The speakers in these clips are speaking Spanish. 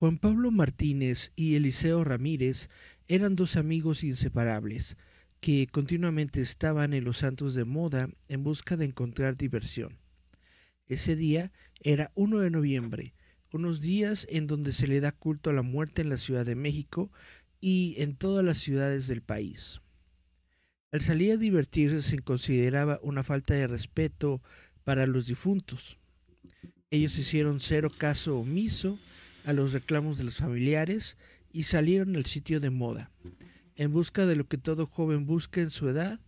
Juan Pablo Martínez y Eliseo Ramírez eran dos amigos inseparables que continuamente estaban en los santos de moda en busca de encontrar diversión. Ese día era 1 de noviembre, unos días en donde se le da culto a la muerte en la Ciudad de México y en todas las ciudades del país. Al salir a divertirse se consideraba una falta de respeto para los difuntos. Ellos hicieron cero caso omiso a los reclamos de los familiares y salieron al sitio de moda, en busca de lo que todo joven busca en su edad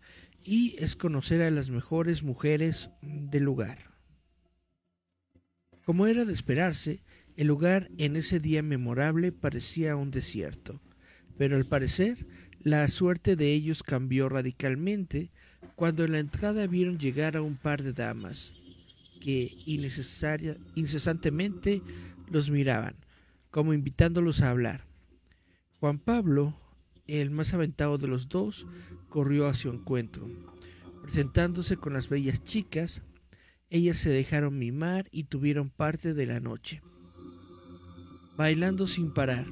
y es conocer a las mejores mujeres del lugar. Como era de esperarse, el lugar en ese día memorable parecía un desierto, pero al parecer la suerte de ellos cambió radicalmente cuando en la entrada vieron llegar a un par de damas que incesantemente los miraban, como invitándolos a hablar. Juan Pablo, el más aventado de los dos, corrió a su encuentro. Presentándose con las bellas chicas, ellas se dejaron mimar y tuvieron parte de la noche. Bailando sin parar,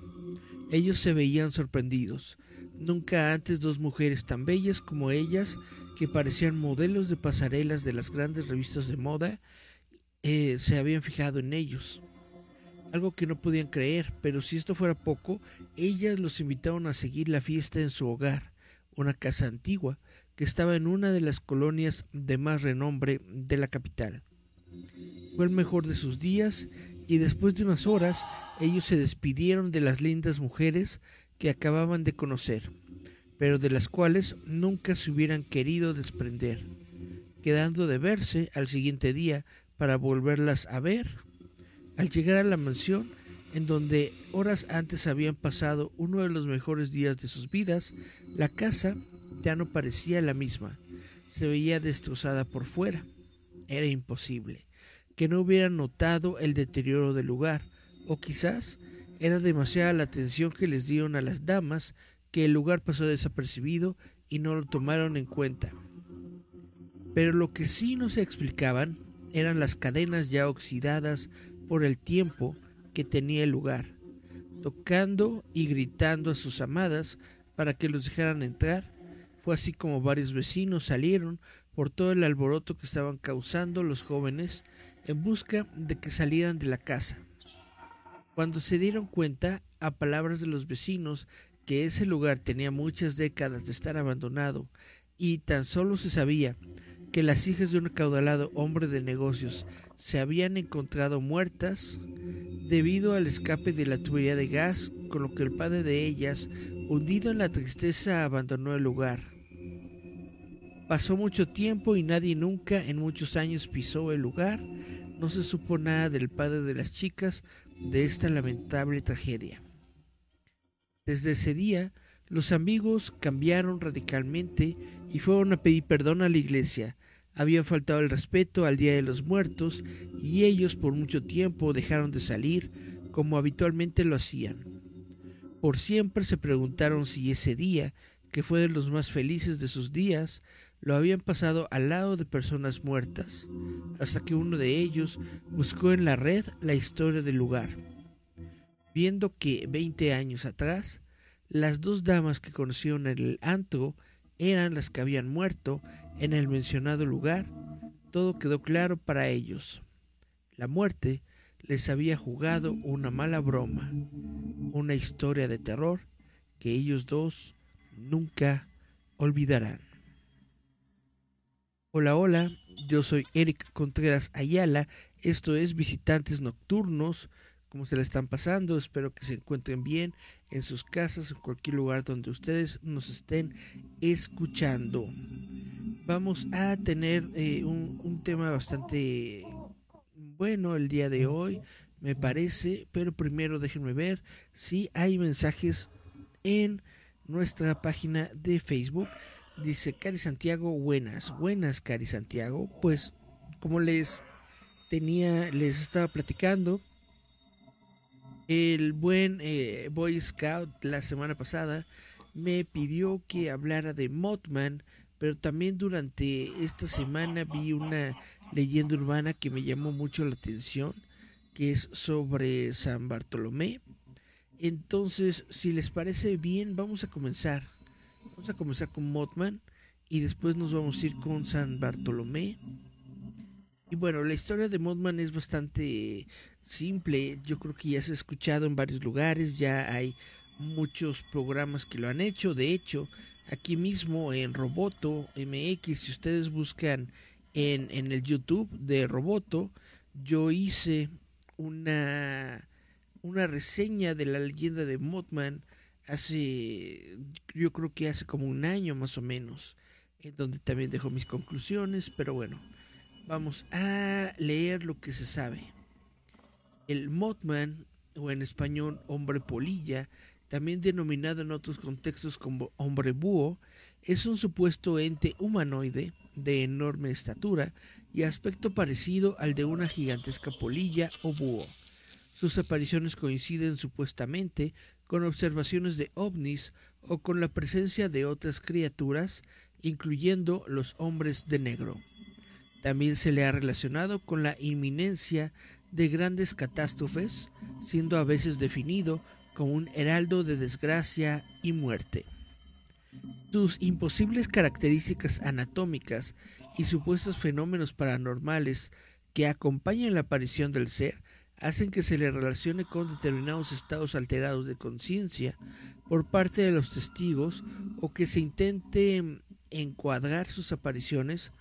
ellos se veían sorprendidos. Nunca antes dos mujeres tan bellas como ellas, que parecían modelos de pasarelas de las grandes revistas de moda, eh, se habían fijado en ellos algo que no podían creer, pero si esto fuera poco, ellas los invitaron a seguir la fiesta en su hogar, una casa antigua que estaba en una de las colonias de más renombre de la capital. Fue el mejor de sus días y después de unas horas ellos se despidieron de las lindas mujeres que acababan de conocer, pero de las cuales nunca se hubieran querido desprender, quedando de verse al siguiente día para volverlas a ver al llegar a la mansión, en donde horas antes habían pasado uno de los mejores días de sus vidas, la casa ya no parecía la misma. Se veía destrozada por fuera. Era imposible que no hubieran notado el deterioro del lugar, o quizás era demasiada la atención que les dieron a las damas que el lugar pasó desapercibido y no lo tomaron en cuenta. Pero lo que sí no se explicaban eran las cadenas ya oxidadas por el tiempo que tenía el lugar, tocando y gritando a sus amadas para que los dejaran entrar. Fue así como varios vecinos salieron por todo el alboroto que estaban causando los jóvenes en busca de que salieran de la casa. Cuando se dieron cuenta, a palabras de los vecinos, que ese lugar tenía muchas décadas de estar abandonado y tan solo se sabía que las hijas de un acaudalado hombre de negocios se habían encontrado muertas debido al escape de la tubería de gas, con lo que el padre de ellas, hundido en la tristeza, abandonó el lugar. Pasó mucho tiempo y nadie nunca en muchos años pisó el lugar. No se supo nada del padre de las chicas de esta lamentable tragedia. Desde ese día, los amigos cambiaron radicalmente y fueron a pedir perdón a la iglesia, habían faltado el respeto al Día de los Muertos y ellos por mucho tiempo dejaron de salir como habitualmente lo hacían. Por siempre se preguntaron si ese día, que fue de los más felices de sus días, lo habían pasado al lado de personas muertas, hasta que uno de ellos buscó en la red la historia del lugar, viendo que veinte años atrás, las dos damas que conocieron en el antro eran las que habían muerto en el mencionado lugar, todo quedó claro para ellos. La muerte les había jugado una mala broma, una historia de terror que ellos dos nunca olvidarán. Hola, hola, yo soy Eric Contreras Ayala, esto es Visitantes Nocturnos, ¿cómo se le están pasando? Espero que se encuentren bien en sus casas, en cualquier lugar donde ustedes nos estén escuchando vamos a tener eh, un, tema bastante bueno el día de hoy, me parece, pero primero déjenme ver si hay mensajes en nuestra página de Facebook. Dice Cari Santiago, buenas, buenas Cari Santiago. Pues como les tenía, les estaba platicando, el buen eh, Boy Scout la semana pasada me pidió que hablara de Mothman pero también durante esta semana vi una leyenda urbana que me llamó mucho la atención, que es sobre San Bartolomé. Entonces, si les parece bien, vamos a comenzar. Vamos a comenzar con Mothman y después nos vamos a ir con San Bartolomé. Y bueno, la historia de Mothman es bastante simple. Yo creo que ya se ha escuchado en varios lugares, ya hay muchos programas que lo han hecho. De hecho, aquí mismo en Roboto MX, si ustedes buscan en, en el YouTube de Roboto, yo hice una, una reseña de la leyenda de Mothman hace, yo creo que hace como un año más o menos, en donde también dejo mis conclusiones, pero bueno, vamos a leer lo que se sabe. El Mothman, o en español hombre polilla, también denominado en otros contextos como hombre búho, es un supuesto ente humanoide de enorme estatura y aspecto parecido al de una gigantesca polilla o búho. Sus apariciones coinciden supuestamente con observaciones de ovnis o con la presencia de otras criaturas, incluyendo los hombres de negro. También se le ha relacionado con la inminencia de grandes catástrofes, siendo a veces definido como un heraldo de desgracia y muerte. Sus imposibles características anatómicas y supuestos fenómenos paranormales que acompañan la aparición del ser hacen que se le relacione con determinados estados alterados de conciencia por parte de los testigos o que se intente encuadrar sus apariciones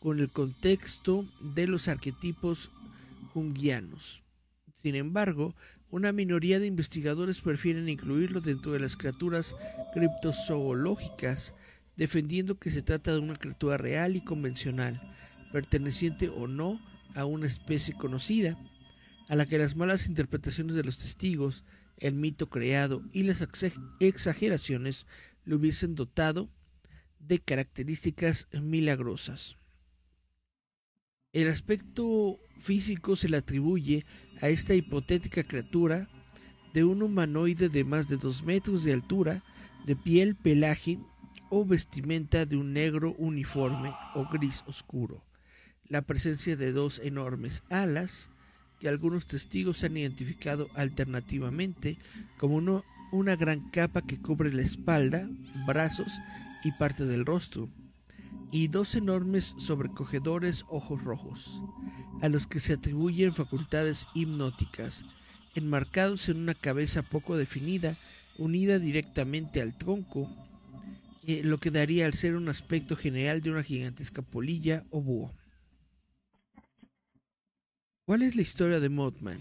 con el contexto de los arquetipos junguianos. Sin embargo, una minoría de investigadores prefieren incluirlo dentro de las criaturas criptozoológicas, defendiendo que se trata de una criatura real y convencional, perteneciente o no a una especie conocida, a la que las malas interpretaciones de los testigos, el mito creado y las exageraciones le hubiesen dotado de características milagrosas. El aspecto físico se le atribuye a esta hipotética criatura de un humanoide de más de dos metros de altura, de piel, pelaje o vestimenta de un negro uniforme o gris oscuro. La presencia de dos enormes alas, que algunos testigos han identificado alternativamente como una gran capa que cubre la espalda, brazos y parte del rostro, y dos enormes sobrecogedores ojos rojos, a los que se atribuyen facultades hipnóticas, enmarcados en una cabeza poco definida, unida directamente al tronco, eh, lo que daría al ser un aspecto general de una gigantesca polilla o búho. ¿Cuál es la historia de Mothman?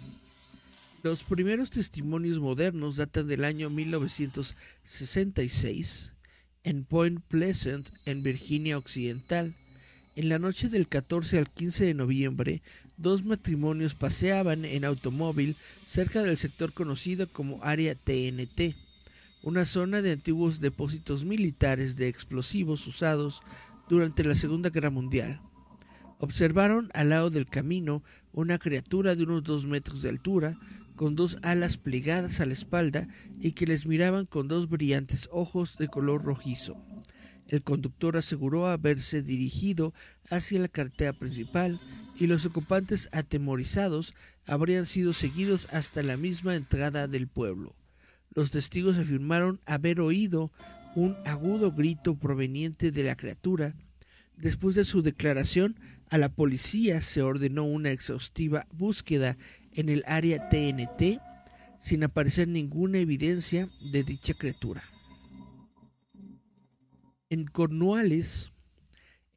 Los primeros testimonios modernos datan del año 1966 en Point Pleasant, en Virginia Occidental. En la noche del 14 al 15 de noviembre, dos matrimonios paseaban en automóvil cerca del sector conocido como Área TNT, una zona de antiguos depósitos militares de explosivos usados durante la Segunda Guerra Mundial. Observaron al lado del camino una criatura de unos dos metros de altura, con dos alas plegadas a la espalda y que les miraban con dos brillantes ojos de color rojizo. El conductor aseguró haberse dirigido hacia la carretera principal y los ocupantes atemorizados habrían sido seguidos hasta la misma entrada del pueblo. Los testigos afirmaron haber oído un agudo grito proveniente de la criatura. Después de su declaración, a la policía se ordenó una exhaustiva búsqueda en el área TNT sin aparecer ninguna evidencia de dicha criatura. En Cornualles,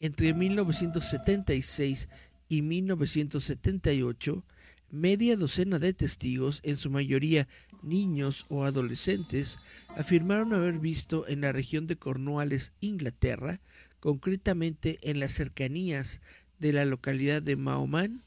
entre 1976 y 1978, media docena de testigos, en su mayoría niños o adolescentes, afirmaron haber visto en la región de Cornualles, Inglaterra, concretamente en las cercanías de la localidad de Maoman,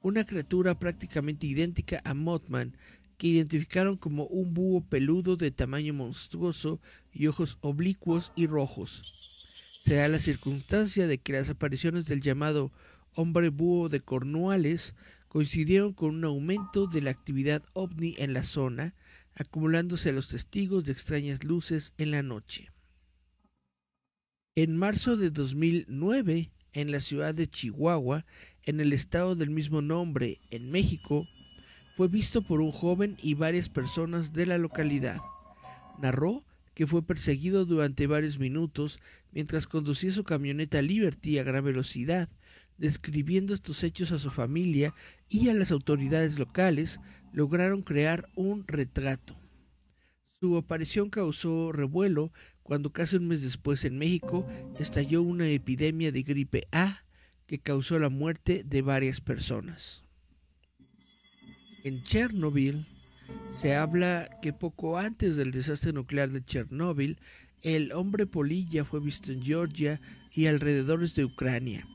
una criatura prácticamente idéntica a Mothman, que identificaron como un búho peludo de tamaño monstruoso y ojos oblicuos y rojos. Se da la circunstancia de que las apariciones del llamado hombre búho de Cornualles coincidieron con un aumento de la actividad ovni en la zona, acumulándose los testigos de extrañas luces en la noche. En marzo de 2009, en la ciudad de Chihuahua, en el estado del mismo nombre, en México, fue visto por un joven y varias personas de la localidad. Narró que fue perseguido durante varios minutos mientras conducía su camioneta Liberty a gran velocidad, describiendo estos hechos a su familia y a las autoridades locales, lograron crear un retrato. Su aparición causó revuelo cuando casi un mes después en México estalló una epidemia de gripe A que causó la muerte de varias personas. En Chernobyl se habla que poco antes del desastre nuclear de Chernóbil, el hombre polilla fue visto en Georgia y alrededores de Ucrania.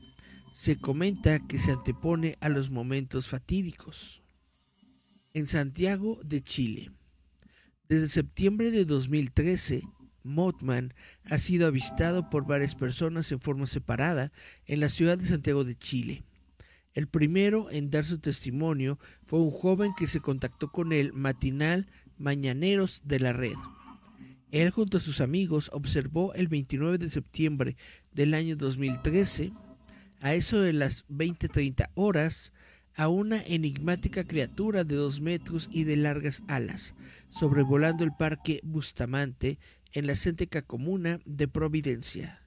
Se comenta que se antepone a los momentos fatídicos. En Santiago de Chile. Desde septiembre de 2013, Mothman ha sido avistado por varias personas en forma separada en la ciudad de Santiago de Chile. El primero en dar su testimonio fue un joven que se contactó con el matinal Mañaneros de la Red. Él junto a sus amigos observó el 29 de septiembre del año 2013, a eso de las 20-30 horas, a una enigmática criatura de dos metros y de largas alas, sobrevolando el parque Bustamante en la céntrica comuna de Providencia.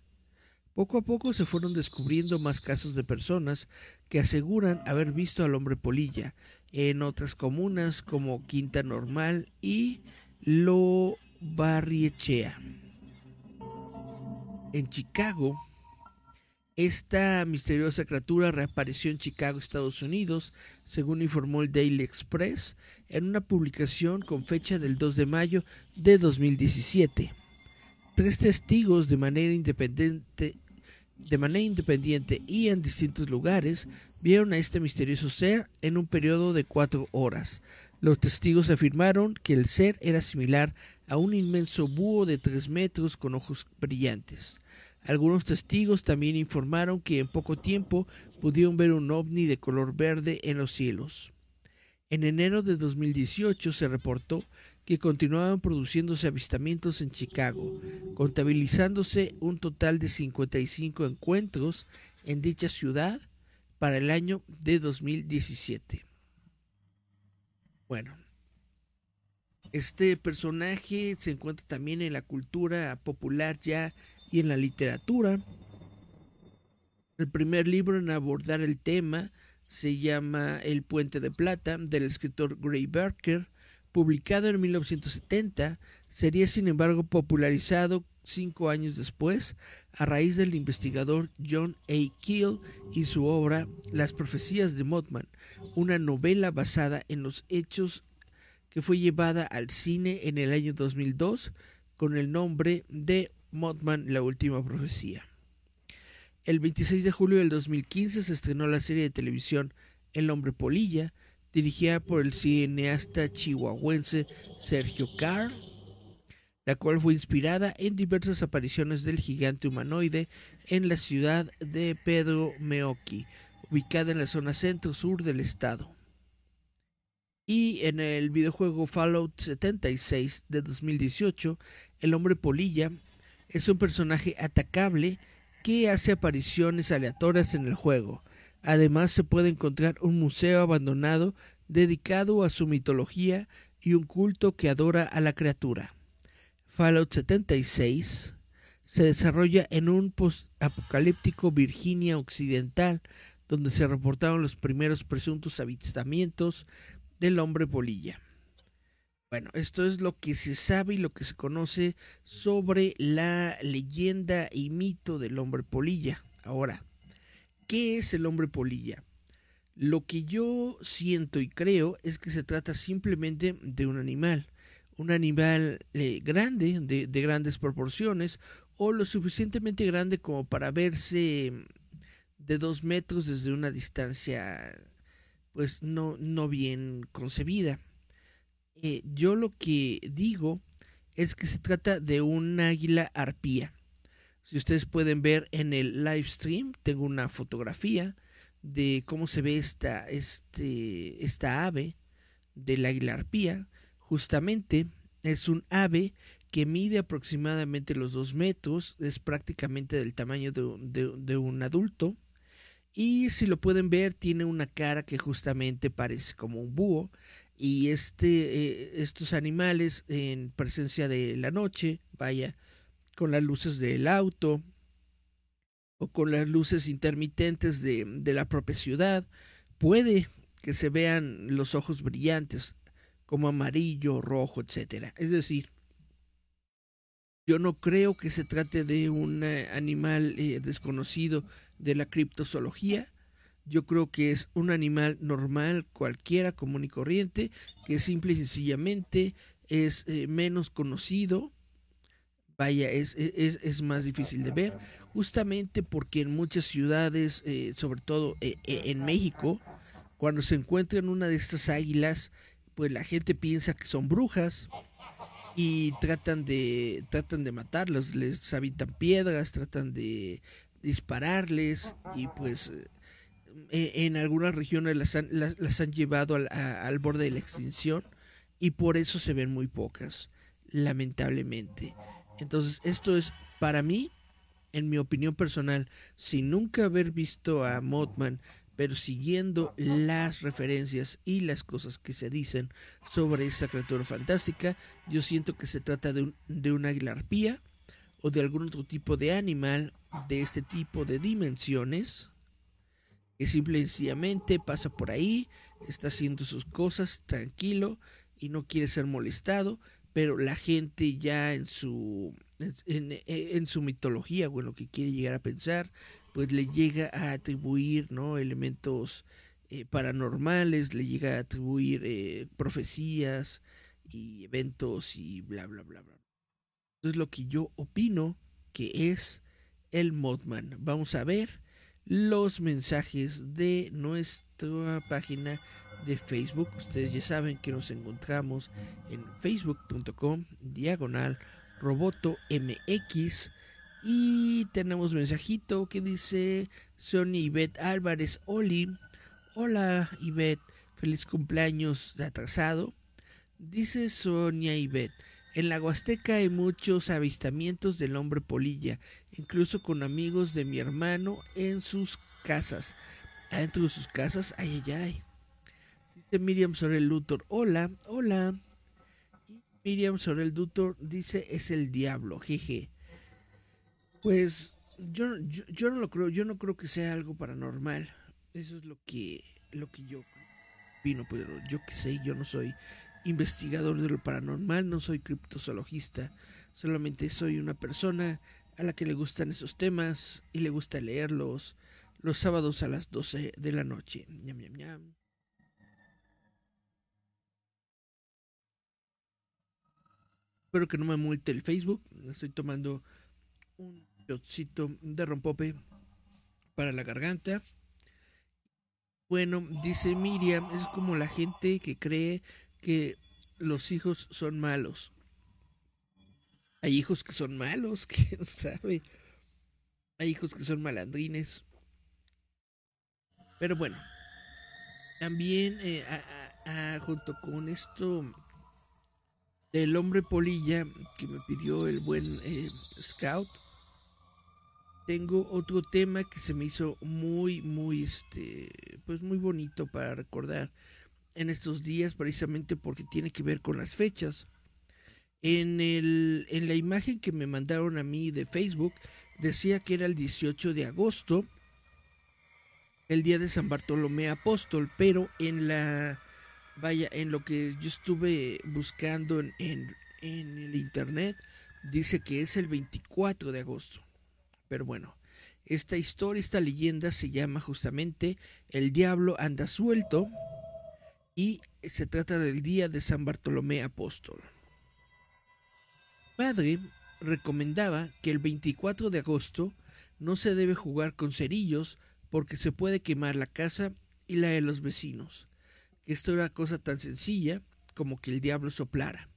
Poco a poco se fueron descubriendo más casos de personas que aseguran haber visto al hombre polilla en otras comunas como Quinta Normal y Lo Barriechea. En Chicago, esta misteriosa criatura reapareció en Chicago, Estados Unidos, según informó el Daily Express, en una publicación con fecha del 2 de mayo de 2017. Tres testigos de manera independiente, y en distintos lugares vieron a este misterioso ser en un periodo de cuatro horas. Los testigos afirmaron que el ser era similar a un inmenso búho de tres metros con ojos brillantes. Algunos testigos también informaron que en poco tiempo pudieron ver un ovni de color verde en los cielos. En enero de 2018 se reportó que continuaban produciéndose avistamientos en Chicago, contabilizándose un total de 55 encuentros en dicha ciudad para el año de 2017. Bueno, este personaje se encuentra también en la cultura popular ya y en la literatura. El primer libro en abordar el tema se llama El puente de plata del escritor Gray Barker, publicado en 1970, sería sin embargo popularizado cinco años después a raíz del investigador John A. Keel y su obra Las profecías de Mothman, una novela basada en los hechos que fue llevada al cine en el año 2002 con el nombre de Mothman, la última profecía. El 26 de julio del 2015 se estrenó la serie de televisión El hombre polilla, dirigida por el cineasta chihuahuense Sergio Carr, la cual fue inspirada en diversas apariciones del gigante humanoide en la ciudad de Pedro Meoki, ubicada en la zona centro-sur del estado. Y en el videojuego Fallout 76 de 2018, el hombre polilla es un personaje atacable que hace apariciones aleatorias en el juego. Además se puede encontrar un museo abandonado dedicado a su mitología y un culto que adora a la criatura. Fallout 76 se desarrolla en un post-apocalíptico Virginia Occidental, donde se reportaron los primeros presuntos avistamientos del hombre polilla. Bueno, esto es lo que se sabe y lo que se conoce sobre la leyenda y mito del hombre polilla. Ahora, ¿qué es el hombre polilla? Lo que yo siento y creo es que se trata simplemente de un animal, un animal eh, grande, de, de, grandes proporciones, o lo suficientemente grande como para verse de dos metros desde una distancia, pues no, no bien concebida. Eh, yo lo que digo es que se trata de un águila arpía. Si ustedes pueden ver en el live stream, tengo una fotografía de cómo se ve esta, este, esta ave del águila arpía. Justamente es un ave que mide aproximadamente los dos metros, es prácticamente del tamaño de, de un adulto. Y si lo pueden ver, tiene una cara que justamente parece como un búho y este, eh, estos animales en presencia de la noche, vaya, con las luces del auto o con las luces intermitentes de, de la propia ciudad, puede que se vean los ojos brillantes como amarillo, rojo, etcétera. Es decir, yo no creo que se trate de un eh, animal eh, desconocido de la criptozoología. Yo creo que es un animal normal, cualquiera, común y corriente, que simple y sencillamente es eh, menos conocido. Vaya, es, es, es, más difícil de ver, justamente porque en muchas ciudades, sobre todo en México, cuando se encuentran una de estas águilas, pues la gente piensa que son brujas y tratan de tratan de matarlos, les habitan piedras, tratan de dispararles y pues eh, en algunas regiones las han, las, han llevado al, al borde de la extinción y por eso se ven muy pocas, lamentablemente. Entonces esto es para mí, en mi opinión personal, sin nunca haber visto a Mothman, pero siguiendo las referencias y las cosas que se dicen sobre esa criatura fantástica, yo siento que se trata de, un, de una águila arpía o de algún otro tipo de animal de este tipo de dimensiones que simple y sencillamente pasa por ahí, está haciendo sus cosas tranquilo y no quiere ser molestado, pero la gente ya en su en, su mitología o en lo que quiere llegar a pensar pues le llega a atribuir ¿no? elementos eh, paranormales, le llega a atribuir eh, profecías y eventos y bla, bla, bla, bla. Eso es lo que yo opino que es el Modman. Vamos a ver los mensajes de nuestra página de Facebook. Ustedes ya saben que nos encontramos en facebook.com diagonal roboto mx y tenemos mensajito que dice Sonia Ivette Álvarez Oli. Hola Ivette, feliz cumpleaños de atrasado. Dice Sonia Ivette, en la Huasteca hay muchos avistamientos del hombre polilla, incluso con amigos de mi hermano en sus casas. Adentro de sus casas, ay, ay, ay. Dice Miriam Sorel Luthor, hola, hola. Y Miriam Sorel Luthor dice, es el diablo, jeje. Pues yo, yo, no lo creo, yo no creo que sea algo paranormal. Eso es lo que, lo que yo opino, pero yo que sé, yo no soy investigador de lo paranormal, no soy criptozoologista, solamente soy una persona a la que le gustan esos temas y le gusta leerlos los sábados a las 12 de la noche. Ñam, ñam, ñam. Espero que no me multe el Facebook. Estoy tomando un de rompope para la garganta. Bueno, dice Miriam, es como la gente que cree que los hijos son malos. Hay hijos que son malos, quién sabe. Hay hijos que son malandrines. Pero bueno, también eh, junto con esto del hombre polilla que me pidió el buen eh, Scout, tengo otro tema que se me hizo muy, muy, este, pues muy bonito para recordar en estos días, precisamente porque tiene que ver con las fechas. En, el, en la imagen que me mandaron a mí de Facebook, decía que era el 18 de agosto, el día de San Bartolomé Apóstol, pero en la, vaya, en lo que yo estuve buscando en, en, en el internet, dice que es el 24 de agosto. Pero bueno, esta historia, esta leyenda se llama justamente El diablo anda suelto y se trata del día de San Bartolomé Apóstol. Padre recomendaba que el 24 de agosto no se debe jugar con cerillos porque se puede quemar la casa y la de los vecinos, que esto era cosa tan sencilla como que el diablo soplara.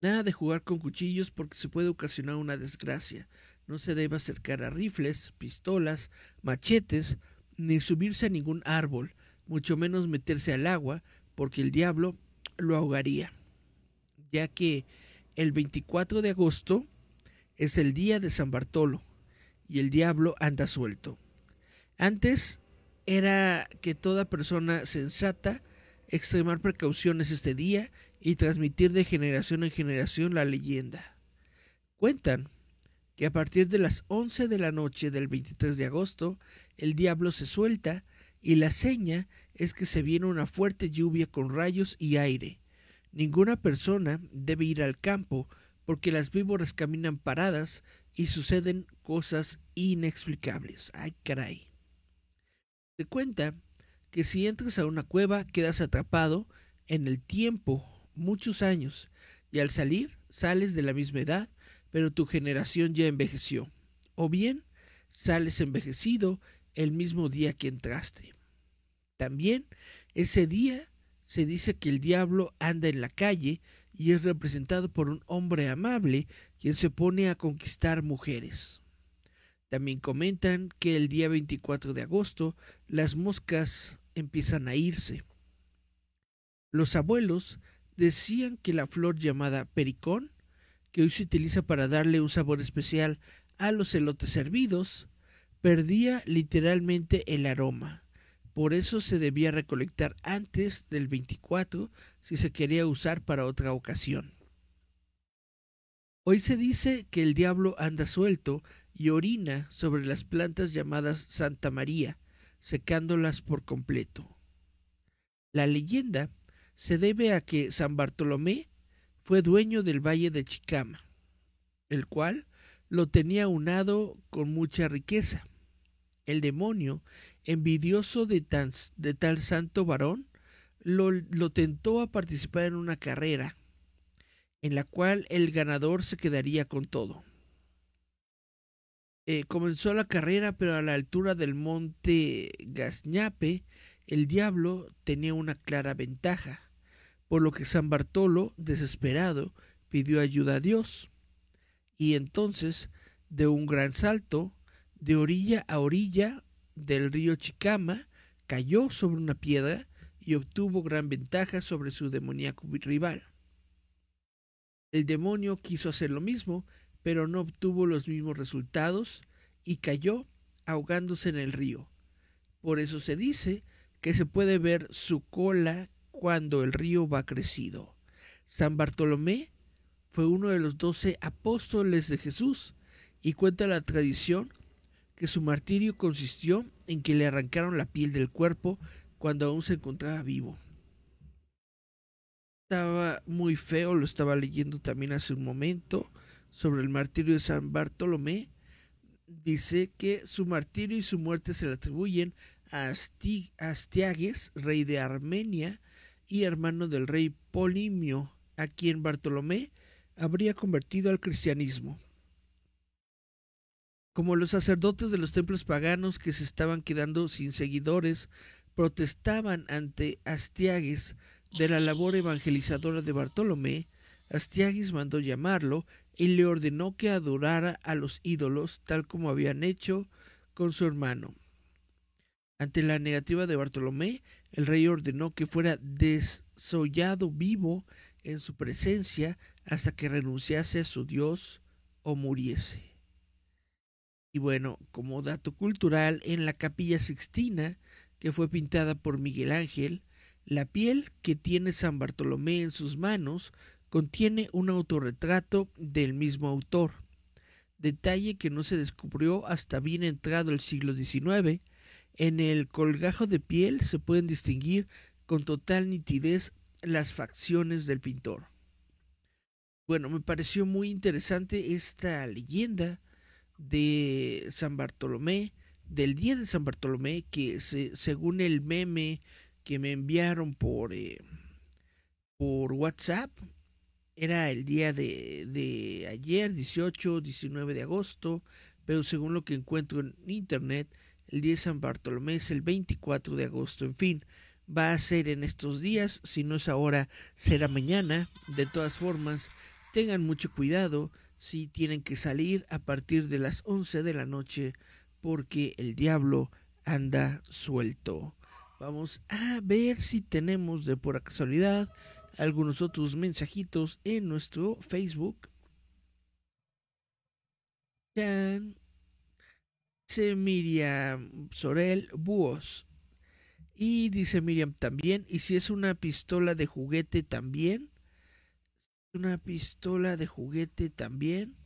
Nada de jugar con cuchillos porque se puede ocasionar una desgracia. No se debe acercar a rifles, pistolas, machetes, ni subirse a ningún árbol, mucho menos meterse al agua, porque el diablo lo ahogaría. Ya que el 24 de agosto es el día de San Bartolo y el diablo anda suelto. Antes era que toda persona sensata extremar precauciones este día y transmitir de generación en generación la leyenda. Cuentan que a partir de las 11 de la noche del 23 de agosto, el diablo se suelta y la seña es que se viene una fuerte lluvia con rayos y aire. Ninguna persona debe ir al campo porque las víboras caminan paradas y suceden cosas inexplicables. Ay, caray. Se cuenta que si entras a una cueva quedas atrapado en el tiempo muchos años y al salir sales de la misma edad, pero tu generación ya envejeció. O bien sales envejecido el mismo día que entraste. También ese día se dice que el diablo anda en la calle y es representado por un hombre amable quien se pone a conquistar mujeres. También comentan que el día 24 de agosto las moscas empiezan a irse. Los abuelos decían que la flor llamada pericón, que hoy se utiliza para darle un sabor especial a los elotes servidos, perdía literalmente el aroma. Por eso se debía recolectar antes del 24 si se quería usar para otra ocasión. Hoy se dice que el diablo anda suelto y orina sobre las plantas llamadas Santa María, secándolas por completo. La leyenda se debe a que San Bartolomé fue dueño del valle de Chicama, el cual lo tenía unado con mucha riqueza. El demonio, envidioso de, tal santo varón, lo, lo tentó a participar en una carrera, en la cual el ganador se quedaría con todo. Eh, comenzó la carrera, pero a la altura del monte Gazñape, el diablo tenía una clara ventaja, por lo que San Bartolo, desesperado, pidió ayuda a Dios. Y entonces, de un gran salto, de orilla a orilla del río Chicama, cayó sobre una piedra y obtuvo gran ventaja sobre su demoníaco rival. El demonio quiso hacer lo mismo, pero no obtuvo los mismos resultados y cayó ahogándose en el río. Por eso se dice que se puede ver su cola cuando el río va crecido. San Bartolomé fue uno de los doce apóstoles de Jesús y cuenta la tradición que su martirio consistió en que le arrancaron la piel del cuerpo cuando aún se encontraba vivo. Estaba muy feo, lo estaba leyendo también hace un momento sobre el martirio de San Bartolomé, dice que su martirio y su muerte se le atribuyen a Astiages, rey de Armenia y hermano del rey Polimio, a quien Bartolomé habría convertido al cristianismo. Como los sacerdotes de los templos paganos que se estaban quedando sin seguidores protestaban ante Astiages de la labor evangelizadora de Bartolomé, Astiages mandó llamarlo y le ordenó que adorara a los ídolos tal como habían hecho con su hermano. Ante la negativa de Bartolomé, el rey ordenó que fuera desollado vivo en su presencia hasta que renunciase a su Dios o muriese. Y bueno, como dato cultural, en la capilla sixtina, que fue pintada por Miguel Ángel, la piel que tiene San Bartolomé en sus manos contiene un autorretrato del mismo autor, detalle que no se descubrió hasta bien entrado el siglo XIX. En el colgajo de piel se pueden distinguir con total nitidez las facciones del pintor. Bueno, me pareció muy interesante esta leyenda de San Bartolomé, del día de San Bartolomé, que según el meme que me enviaron por, eh, por WhatsApp, era el día de, de ayer, 18, 19 de agosto, pero según lo que encuentro en internet, el día de San Bartolomé es el 24 de agosto. En fin, va a ser en estos días, si no es ahora, será mañana. De todas formas, tengan mucho cuidado si tienen que salir a partir de las 11 de la noche, porque el diablo anda suelto. Vamos a ver si tenemos de por casualidad algunos otros mensajitos en nuestro Facebook. Se Miriam Sorel Búhos. Y dice Miriam también, y si es una pistola de juguete también, una pistola de juguete también.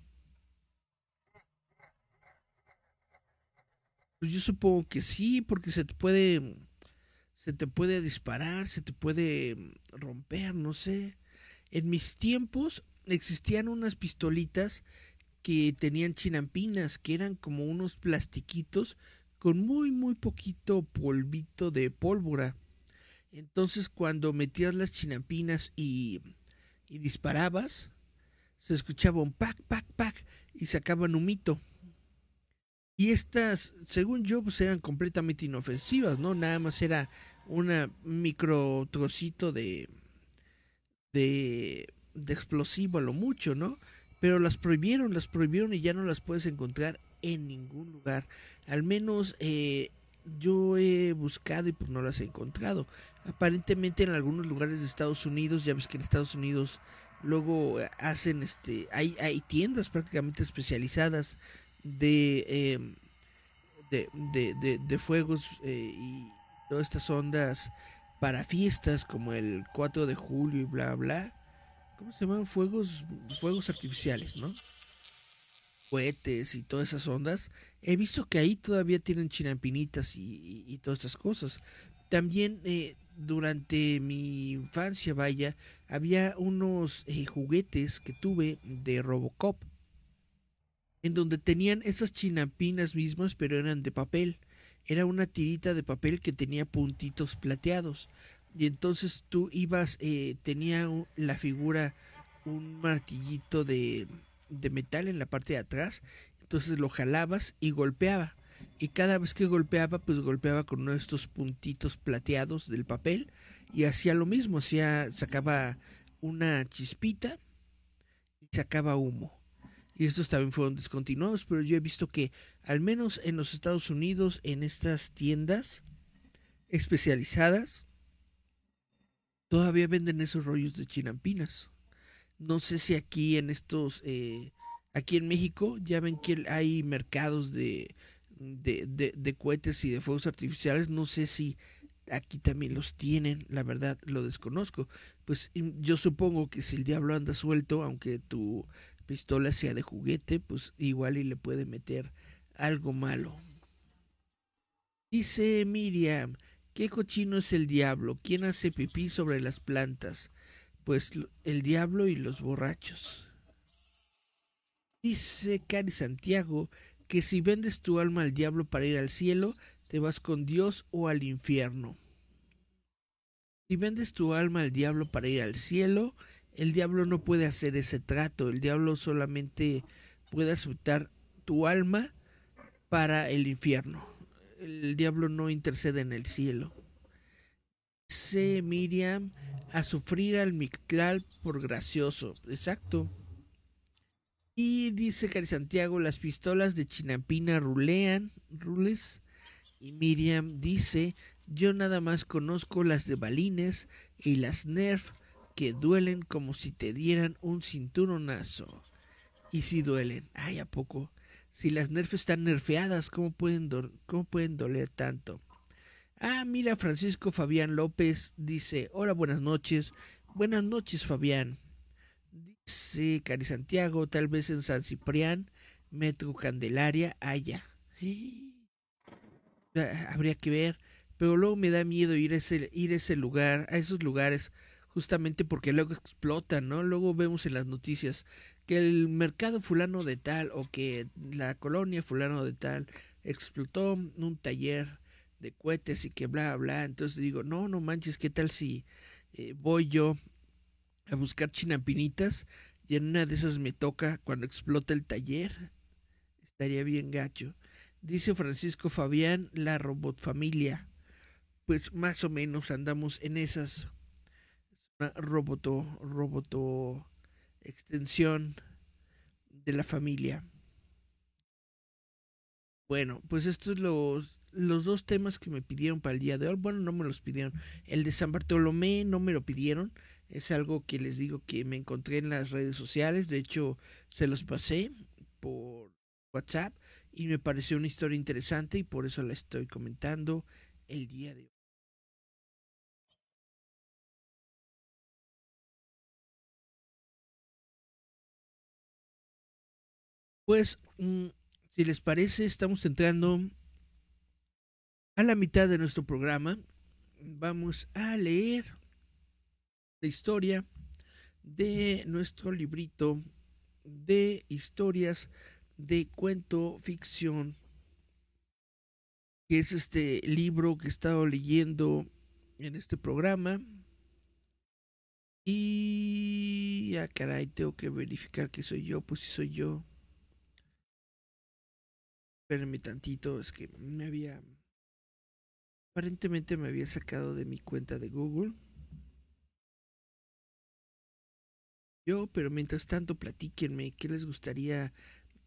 Pues yo supongo que sí, porque se te puede se te puede disparar, se te puede romper, no sé. En mis tiempos existían unas pistolitas que tenían chinampinas, que eran como unos plastiquitos con muy muy poquito polvito de pólvora. Entonces cuando metías las chinampinas y, y disparabas, se escuchaba un pac, pac, pac y sacaban un mito. Y estas, según yo, pues eran completamente inofensivas, ¿no? Nada más era una micro trocito de, de, de explosivo a lo mucho, ¿no? Pero las prohibieron, las prohibieron y ya no las puedes encontrar en ningún lugar. Al menos eh, yo he buscado y pues no las he encontrado. Aparentemente en algunos lugares de Estados Unidos, ya ves que en Estados Unidos luego hacen este, hay, hay tiendas prácticamente especializadas de, em, de, de, de, fuegos eh, y todas estas ondas para fiestas como el 4 de julio y bla bla. ¿Cómo se llaman? Fuegos, fuegos artificiales, ¿no? cohetes y todas esas ondas, he visto que ahí todavía tienen chinampinitas y, todas estas cosas. También eh, durante mi infancia, vaya, había unos eh, juguetes que tuve de Robocop, en donde tenían esas chinampinas mismas, pero eran de papel. Era una tirita de papel que tenía puntitos plateados. Y entonces tú ibas, eh, tenía la figura, un martillito de, de metal en la parte de atrás, entonces lo jalabas y golpeaba. Y cada vez que golpeaba, pues golpeaba con uno de estos puntitos plateados del papel y hacía lo mismo, hacía, sacaba una chispita y sacaba humo. Y estos también fueron descontinuados, pero yo he visto que al menos en los Estados Unidos, en estas tiendas especializadas, todavía venden esos rollos de chinampinas. No sé si aquí en estos, eh, aquí en México, ya ven que hay mercados de, de, de, cohetes y de fuegos artificiales. No sé si aquí también los tienen, la verdad lo desconozco. Pues yo supongo que si el diablo anda suelto, aunque tu pistola sea de juguete, pues igual y le puede meter algo malo. Dice Miriam, ¿qué cochino es el diablo? ¿Quién hace pipí sobre las plantas? pues el diablo y los borrachos. Dice Cari Santiago que si vendes tu alma al diablo para ir al cielo, te vas con Dios o al infierno. Si vendes tu alma al diablo para ir al cielo, el diablo no puede hacer ese trato, el diablo solamente puede aceptar tu alma para el infierno. El diablo no intercede en el cielo. Dice Miriam a sufrir al Mictlal por gracioso. Exacto. Y dice Cari Santiago, las pistolas de Chinampina rulean, rules. Y Miriam dice, yo nada más conozco las de balines y las Nerf que duelen como si te dieran un cinturonazo. Y si duelen, ay, ¿a poco? Si las Nerf están nerfeadas, ¿cómo pueden, cómo pueden doler tanto? Ah, mira, Francisco Fabián López dice, hola, buenas noches. Buenas noches, Fabián. Dice Cari Santiago, tal vez en San Ciprián, Metro Candelaria, haya. Ah, habría que ver, pero luego me da miedo ir a ese, ir ese lugar, a esos lugares, justamente porque luego explotan, ¿no? Luego vemos en las noticias que el mercado fulano de tal o que la colonia fulano de tal explotó un taller de cohetes y que bla, bla. Entonces digo, no, no manches, ¿qué tal si eh, voy yo a buscar chinampinitas y en una de esas me toca cuando explota el taller? Estaría bien gacho. Dice Francisco Fabián, la robot familia. Pues más o menos andamos en esas. una roboto, roboto extensión de la familia. Bueno, pues esto es los los dos temas que me pidieron para el día de hoy, bueno, no me los pidieron. El de San Bartolomé no me lo pidieron. Es algo que les digo que me encontré en las redes sociales, de hecho se los pasé por WhatsApp y me pareció una historia interesante y por eso la estoy comentando el día de hoy. Pues, mm, si les parece, estamos entrando a la mitad de nuestro programa. Vamos a leer la historia de nuestro librito de historias de cuento ficción, que es este libro que he estado leyendo en este programa. Y ah, caray, tengo que verificar que soy yo, pues si soy yo. Espérenme tantito, es que me había. Aparentemente me había sacado de mi cuenta de Google. Yo, pero mientras tanto, platíquenme qué les gustaría,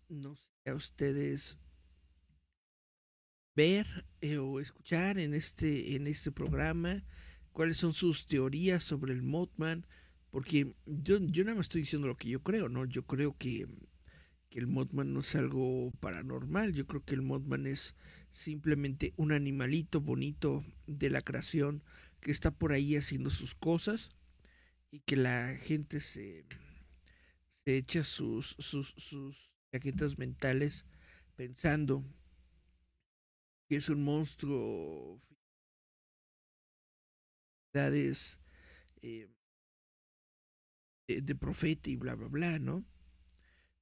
no sé, a ustedes ver eh, o escuchar en este, en este programa, cuáles son sus teorías sobre el Mothman, porque yo, yo nada más estoy diciendo lo que yo creo, ¿no? Yo creo que, que el Mothman no es algo paranormal, yo creo que el Mothman es simplemente un animalito bonito de la creación que está por ahí haciendo sus cosas y que la gente se, se echa sus, sus, sus chaquetas mentales pensando que es un monstruo eh, de, de, profeta y bla bla bla, ¿no?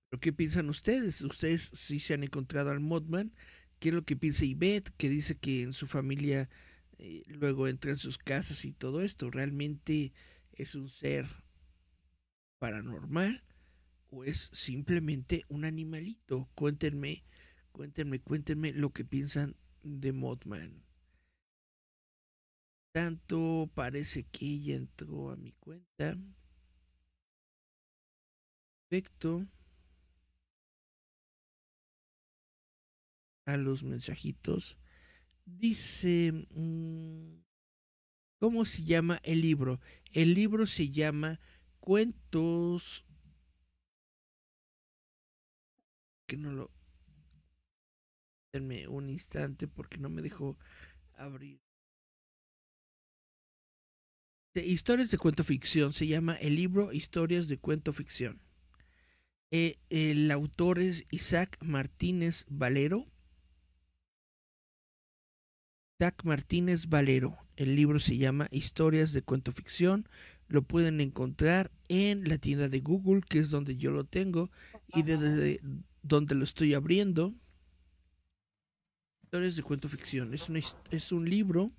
Pero ¿qué piensan ustedes? Ustedes sí se han encontrado al Modman. ¿Qué es lo que piensa Ivette? Que dice que en su familia eh, luego entra en sus casas y todo esto. ¿Realmente es un ser paranormal o es simplemente un animalito? Cuéntenme, cuéntenme, cuéntenme lo que piensan de Mothman. Tanto parece que ella entró a mi cuenta. Perfecto. A los mensajitos. Dice... Mm, ¿Cómo se llama el libro? El libro se llama Cuentos... Que no lo... Denme un instante porque no me dejó abrir. historias de cuento ficción. Se llama el libro Historias de cuento ficción. Eh, el autor es Isaac Martínez Valero. Isaac Martínez Valero. El libro se llama Historias de Cuento Ficción. Lo pueden encontrar en la tienda de Google, que es donde yo lo tengo y desde donde lo estoy abriendo. Historias de Cuento Ficción. Es, es un libro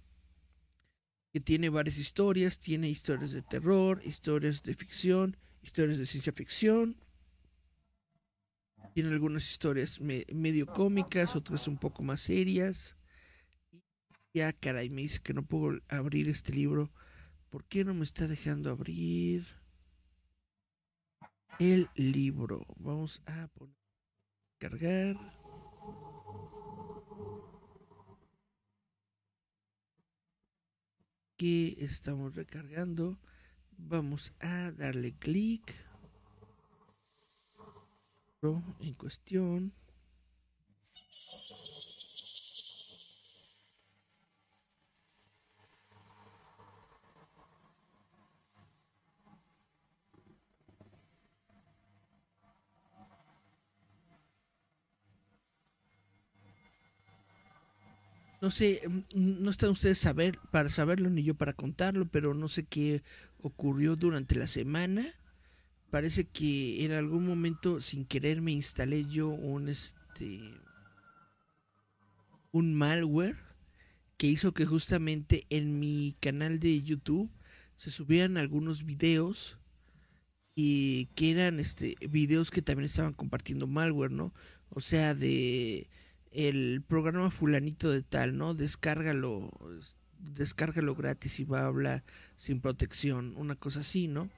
que tiene varias historias. Tiene historias de terror, historias de ficción, historias de ciencia ficción. Tiene algunas historias medio cómicas, otras un poco más serias ya, caray, me dice que no puedo abrir este libro. ¿Por qué no me está dejando abrir el libro? Vamos a poner cargar. Que estamos recargando. Vamos a darle clic en cuestión. No sé, mm, no están ustedes saber, para saberlo ni yo para contarlo, pero no sé qué ocurrió durante la semana. Parece que en algún momento sin querer me instalé yo un este un malware que hizo que justamente en mi canal de YouTube se subieran algunos videos y que eran este videos que también estaban compartiendo malware, ¿no? O sea, de el programa fulanito de tal, ¿no? Descárgalo, descárgalo gratis y va a hablar sin protección, una cosa así, ¿no?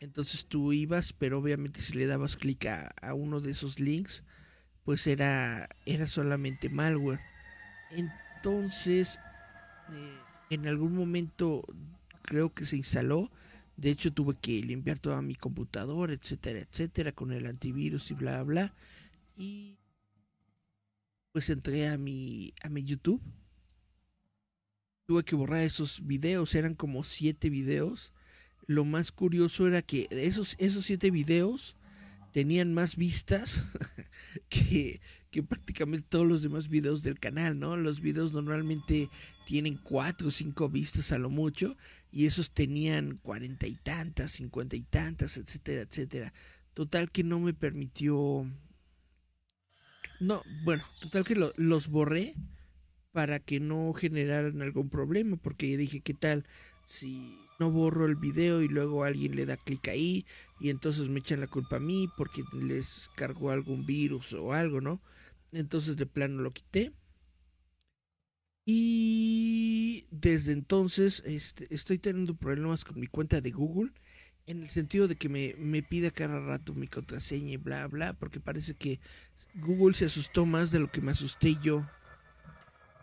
Entonces tú ibas, pero obviamente si le dabas clic a, uno de esos links, pues era, era solamente malware. Entonces, eh, en algún momento creo que se instaló. De hecho, tuve que limpiar toda mi computadora, etcétera, etcétera, con el antivirus y bla, bla. Y pues entré a mi, a mi YouTube. Tuve que borrar esos videos, eran como siete videos. Lo más curioso era que esos, esos siete videos tenían más vistas que, que prácticamente todos los demás videos del canal, ¿no? Los videos normalmente tienen cuatro o cinco vistas a lo mucho y esos tenían cuarenta y tantas, cincuenta y tantas, etcétera, etcétera. Total que no me permitió... No, bueno, total que los borré para que no generaran algún problema, porque dije, ¿qué tal si no borro el video y luego alguien le da clic ahí y entonces me echan la culpa a mí porque les cargó algún virus o algo, ¿no? Entonces de plano lo quité. Y desde entonces este, estoy teniendo problemas con mi cuenta de Google en el sentido de que me, me pida cada rato mi contraseña y bla, bla, porque parece que Google se asustó más de lo que me asusté yo.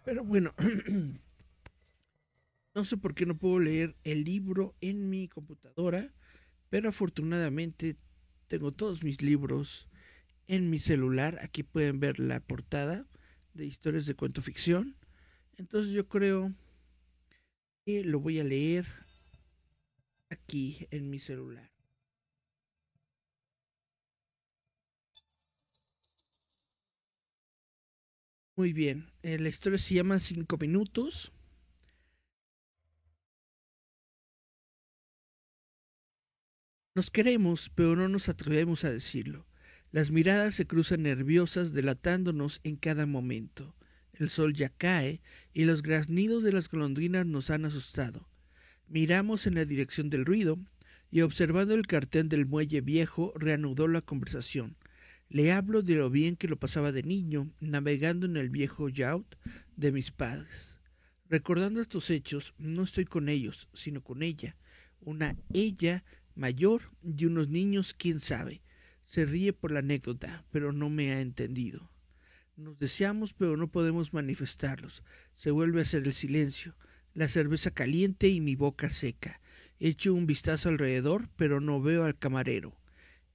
Pero bueno, no sé por qué no puedo leer el libro en mi computadora, pero afortunadamente tengo todos mis libros en mi celular. Aquí pueden ver la portada de historias de cuento ficción. Entonces yo creo que lo voy a leer aquí en mi celular. Muy bien, eh, la historia se llama Cinco Minutos. Nos queremos, pero no nos atrevemos a decirlo. Las miradas se cruzan nerviosas, delatándonos en cada momento. El sol ya cae y los graznidos de las golondrinas nos han asustado. Miramos en la dirección del ruido y observando el cartel del muelle viejo reanudó la conversación. Le hablo de lo bien que lo pasaba de niño navegando en el viejo yacht de mis padres. Recordando estos hechos, no estoy con ellos, sino con ella, una ella mayor y unos niños, quién sabe. Se ríe por la anécdota, pero no me ha entendido. Nos deseamos, pero no podemos manifestarlos. Se vuelve a hacer el silencio la cerveza caliente y mi boca seca. Echo un vistazo alrededor, pero no veo al camarero.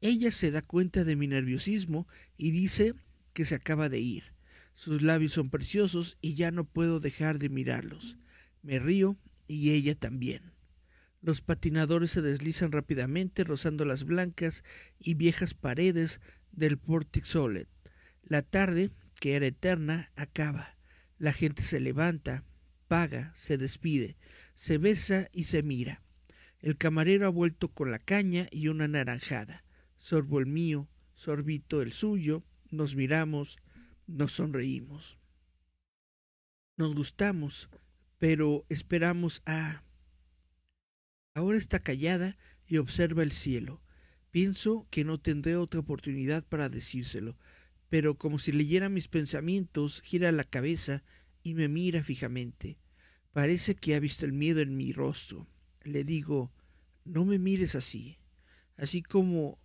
Ella se da cuenta de mi nerviosismo y dice que se acaba de ir. Sus labios son preciosos y ya no puedo dejar de mirarlos. Me río y ella también. Los patinadores se deslizan rápidamente rozando las blancas y viejas paredes del Portixolet. La tarde, que era eterna, acaba. La gente se levanta, paga, se despide, se besa y se mira. El camarero ha vuelto con la caña y una naranjada. Sorbo el mío, sorbito el suyo, nos miramos, nos sonreímos. Nos gustamos, pero esperamos a... Ahora está callada y observa el cielo. Pienso que no tendré otra oportunidad para decírselo, pero como si leyera mis pensamientos, gira la cabeza y me mira fijamente. Parece que ha visto el miedo en mi rostro. Le digo, no me mires así, así como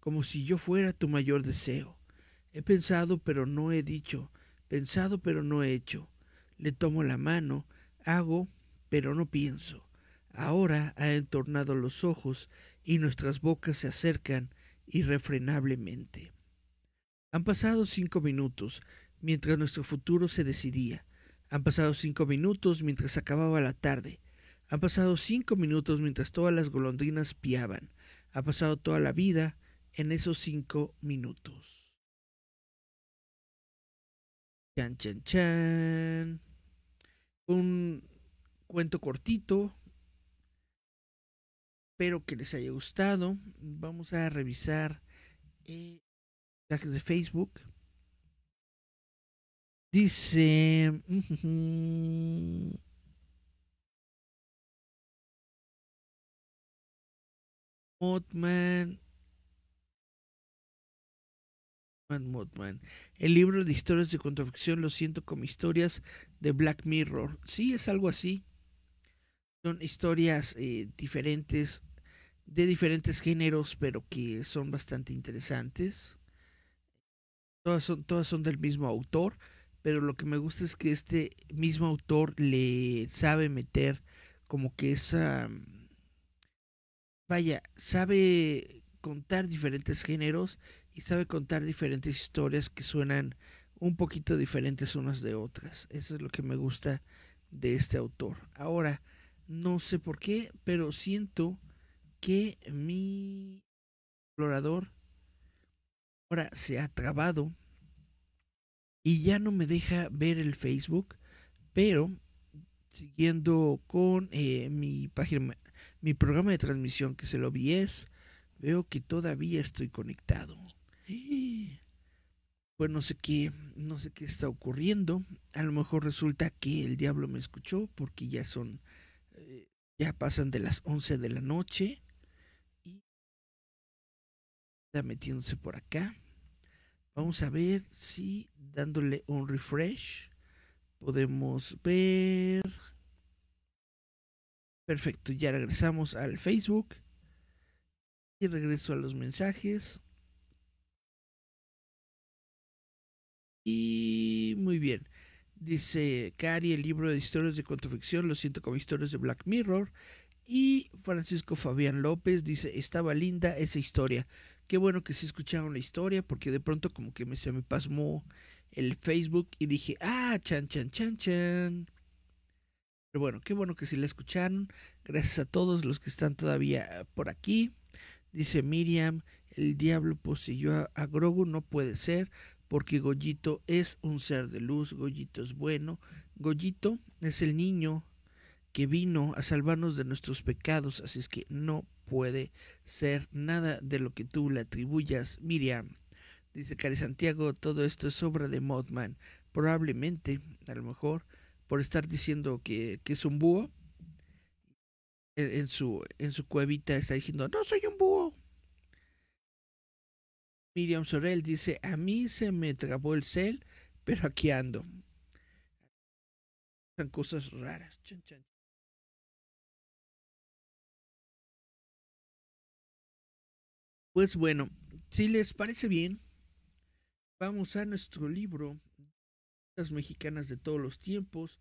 como si yo fuera tu mayor deseo. He pensado pero no he dicho, pensado pero no he hecho. Le tomo la mano, hago pero no pienso. Ahora ha entornado los ojos y nuestras bocas se acercan irrefrenablemente. Han pasado cinco minutos mientras nuestro futuro se decidía. Han pasado cinco minutos mientras acababa la tarde. Han pasado cinco minutos mientras todas las golondrinas piaban. Ha pasado toda la vida en esos cinco minutos. Chan, chan, chan. Un cuento cortito. Espero que les haya gustado. Vamos a revisar eh, mensajes de Facebook. Dice... Mothman. Mothman. El libro de historias de contraficción lo siento como historias de Black Mirror. Sí, es algo así. Son historias eh, diferentes, de diferentes géneros, pero que son bastante interesantes. Todas son, todas son del mismo autor pero lo que me gusta es que este mismo autor le sabe meter como que esa vaya, sabe contar diferentes géneros y sabe contar diferentes historias que suenan un poquito diferentes unas de otras. Eso es lo que me gusta de este autor. Ahora, no sé por qué, pero siento que mi explorador ahora se ha trabado y ya no me deja ver el Facebook, pero siguiendo con eh, mi página, mi programa de transmisión que se lo vi es, veo que todavía estoy conectado. Pues no sé qué, no sé qué está ocurriendo. A lo mejor resulta que el diablo me escuchó porque ya son, eh, ya pasan de las 11 de la noche y está metiéndose por acá. Vamos a ver si dándole un refresh podemos ver. Perfecto, ya regresamos al Facebook. Y regreso a los mensajes. Y muy bien. Dice Cari, el libro de historias de contraficción, lo siento como historias de Black Mirror. Y Francisco Fabián López dice, estaba linda esa historia. Qué bueno que sí escucharon la historia, porque de pronto como que me, se me pasmó el Facebook y dije, ah, chan, chan, chan, chan. Pero bueno, qué bueno que sí la escucharon. Gracias a todos los que están todavía por aquí. Dice Miriam, el diablo poseyó a, Grogu, no puede ser, porque Goyito es un ser de luz, Goyito es bueno. Goyito es el niño que vino a salvarnos de nuestros pecados, así es que no puede ser nada de lo que tú le atribuyas, Miriam. Dice Cari Santiago, todo esto es obra de Modman. Probablemente, a lo mejor, por estar diciendo que, que es un búho, en, su, en su cuevita está diciendo, no soy un búho. Miriam Sorel dice, a mí se me trabó el cel, pero aquí ando. Son cosas raras. Pues bueno, si les parece bien, vamos a nuestro libro, Las Mexicanas de todos los tiempos.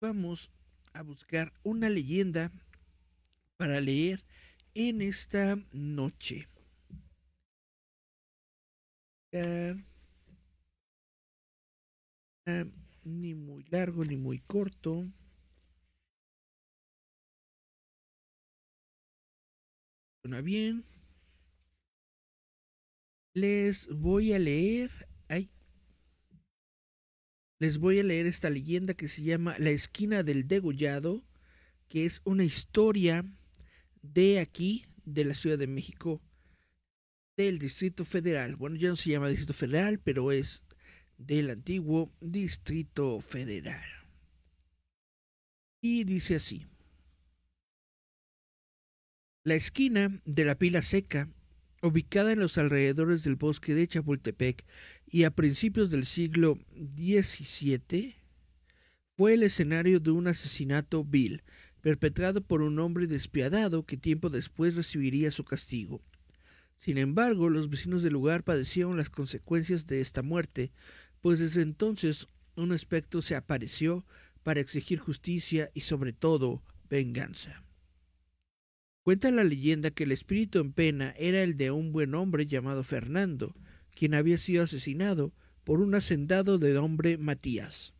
Vamos a buscar una leyenda para leer en esta noche. ni muy largo ni muy corto. Suena bien les voy a leer. Les voy a leer esta leyenda que se llama La esquina del degollado, que es una historia de aquí, de la Ciudad de México, del Distrito Federal. Bueno, ya no se llama Distrito Federal, pero es del antiguo Distrito Federal. Y dice así. La esquina de la pila seca ubicada en los alrededores del bosque de Chapultepec y a principios del siglo XVII, fue el escenario de un asesinato vil, perpetrado por un hombre despiadado que tiempo después recibiría su castigo. Sin embargo, los vecinos del lugar padecieron las consecuencias de esta muerte, pues desde entonces un espectro se apareció para exigir justicia y sobre todo venganza. Cuenta la leyenda que el espíritu en pena era el de un buen hombre llamado Fernando, quien había sido asesinado por un hacendado de nombre Matías.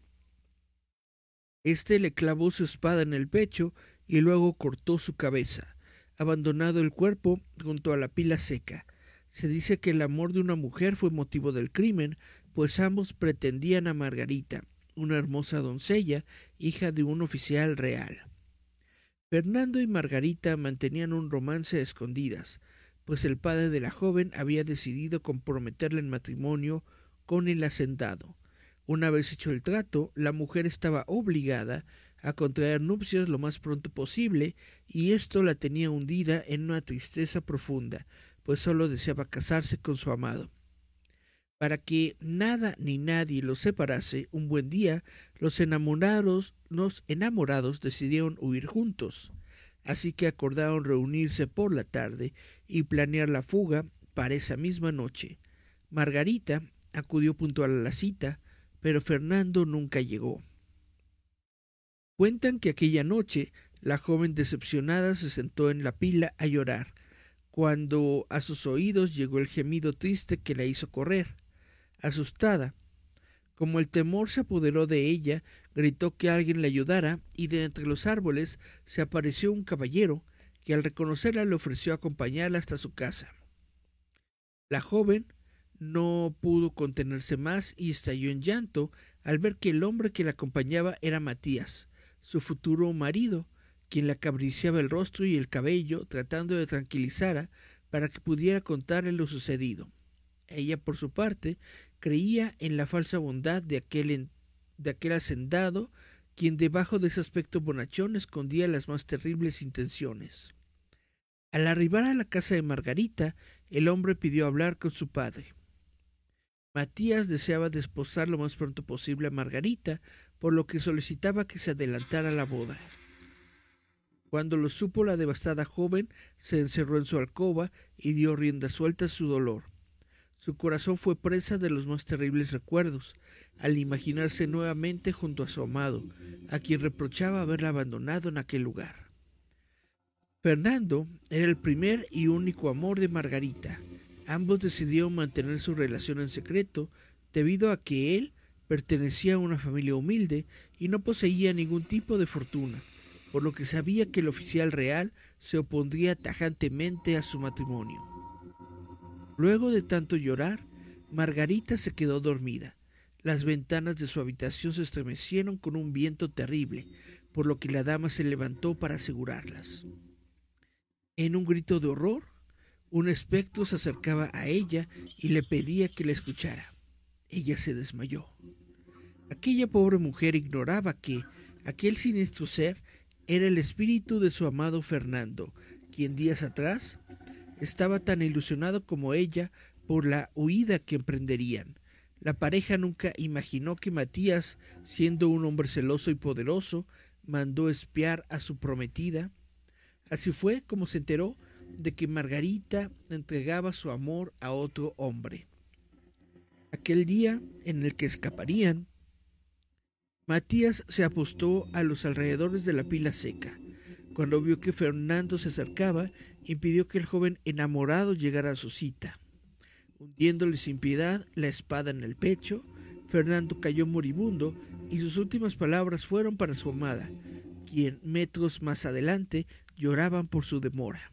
Este le clavó su espada en el pecho y luego cortó su cabeza, abandonado el cuerpo junto a la pila seca. Se dice que el amor de una mujer fue motivo del crimen, pues ambos pretendían a Margarita, una hermosa doncella, hija de un oficial real. Fernando y Margarita mantenían un romance a escondidas, pues el padre de la joven había decidido comprometerla en matrimonio con el hacendado. Una vez hecho el trato, la mujer estaba obligada a contraer nupcias lo más pronto posible, y esto la tenía hundida en una tristeza profunda, pues sólo deseaba casarse con su amado. Para que nada ni nadie los separase, un buen día los enamorados, los enamorados decidieron huir juntos. Así que acordaron reunirse por la tarde y planear la fuga para esa misma noche. Margarita acudió puntual a la cita, pero Fernando nunca llegó. Cuentan que aquella noche la joven decepcionada se sentó en la pila a llorar, cuando a sus oídos llegó el gemido triste que la hizo correr asustada. Como el temor se apoderó de ella, gritó que alguien le ayudara y de entre los árboles se apareció un caballero que al reconocerla le ofreció acompañarla hasta su casa. La joven no pudo contenerse más y estalló en llanto al ver que el hombre que la acompañaba era Matías, su futuro marido, quien le acariciaba el rostro y el cabello tratando de tranquilizarla para que pudiera contarle lo sucedido. Ella, por su parte, creía en la falsa bondad de aquel, de aquel hacendado, quien debajo de ese aspecto bonachón escondía las más terribles intenciones. Al arribar a la casa de Margarita, el hombre pidió hablar con su padre. Matías deseaba desposar lo más pronto posible a Margarita, por lo que solicitaba que se adelantara la boda. Cuando lo supo la devastada joven, se encerró en su alcoba y dio rienda suelta a su dolor. Su corazón fue presa de los más terribles recuerdos, al imaginarse nuevamente junto a su amado, a quien reprochaba haberla abandonado en aquel lugar. Fernando era el primer y único amor de Margarita. Ambos decidieron mantener su relación en secreto debido a que él pertenecía a una familia humilde y no poseía ningún tipo de fortuna por lo que sabía que el oficial real se opondría tajantemente a su matrimonio. Luego de tanto llorar, Margarita se quedó dormida. Las ventanas de su habitación se estremecieron con un viento terrible, por lo que la dama se levantó para asegurarlas. En un grito de horror, un espectro se acercaba a ella y le pedía que la escuchara. Ella se desmayó. Aquella pobre mujer ignoraba que aquel siniestro ser era el espíritu de su amado Fernando, quien días atrás estaba tan ilusionado como ella por la huida que emprenderían. La pareja nunca imaginó que Matías, siendo un hombre celoso y poderoso, mandó espiar a su prometida. Así fue como se enteró de que Margarita entregaba su amor a otro hombre. Aquel día en el que escaparían, Matías se apostó a los alrededores de la pila seca. Cuando vio que Fernando se acercaba, impidió que el joven enamorado llegara a su cita. Hundiéndole sin piedad la espada en el pecho, Fernando cayó moribundo y sus últimas palabras fueron para su amada, quien metros más adelante lloraban por su demora.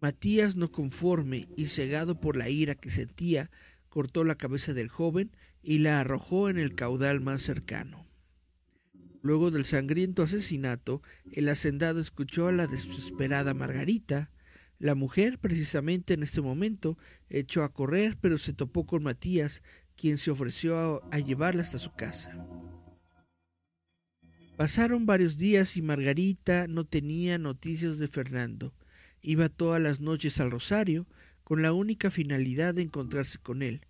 Matías, no conforme y cegado por la ira que sentía, cortó la cabeza del joven y la arrojó en el caudal más cercano. Luego del sangriento asesinato, el hacendado escuchó a la desesperada Margarita. La mujer, precisamente en este momento, echó a correr, pero se topó con Matías, quien se ofreció a, llevarla hasta su casa. Pasaron varios días y Margarita no tenía noticias de Fernando. Iba todas las noches al rosario con la única finalidad de encontrarse con él,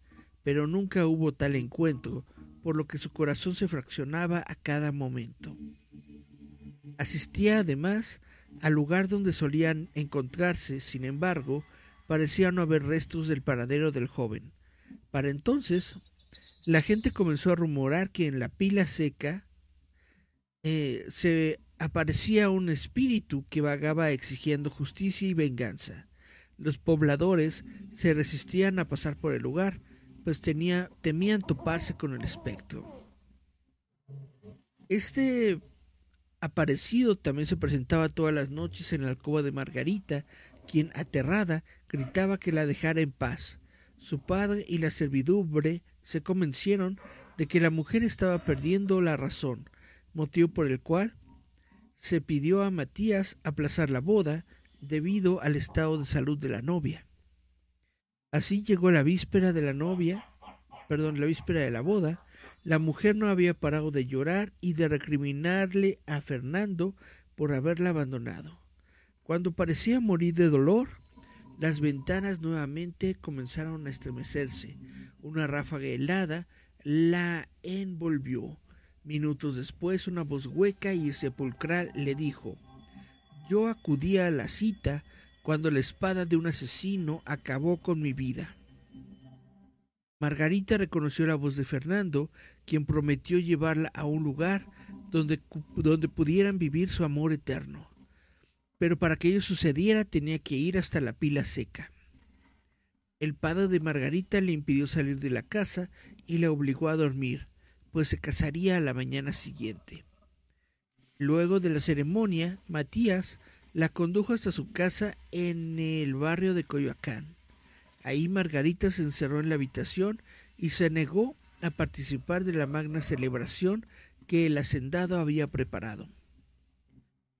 pero nunca hubo tal encuentro, por lo que su corazón se fraccionaba a cada momento. Asistía además al lugar donde solían encontrarse, sin embargo, parecía no haber restos del paradero del joven. Para entonces, la gente comenzó a rumorar que en la pila seca eh, se aparecía un espíritu que vagaba exigiendo justicia y venganza. Los pobladores se resistían a pasar por el lugar, pues tenía, temían toparse con el espectro. Este aparecido también se presentaba todas las noches en la alcoba de Margarita, quien, aterrada, gritaba que la dejara en paz. Su padre y la servidumbre se convencieron de que la mujer estaba perdiendo la razón, motivo por el cual se pidió a Matías aplazar la boda debido al estado de salud de la novia. Así llegó la víspera de la novia, perdón, la víspera de la boda. La mujer no había parado de llorar y de recriminarle a Fernando por haberla abandonado. Cuando parecía morir de dolor, las ventanas nuevamente comenzaron a estremecerse. Una ráfaga helada la envolvió. Minutos después, una voz hueca y sepulcral le dijo Yo acudí a la cita cuando la espada de un asesino acabó con mi vida. Margarita reconoció la voz de Fernando, quien prometió llevarla a un lugar donde, donde pudieran vivir su amor eterno. Pero para que ello sucediera tenía que ir hasta la pila seca. El padre de Margarita le impidió salir de la casa y la obligó a dormir, pues se casaría a la mañana siguiente. Luego de la ceremonia, Matías la condujo hasta su casa en el barrio de Coyoacán. Ahí Margarita se encerró en la habitación y se negó a participar de la magna celebración que el hacendado había preparado.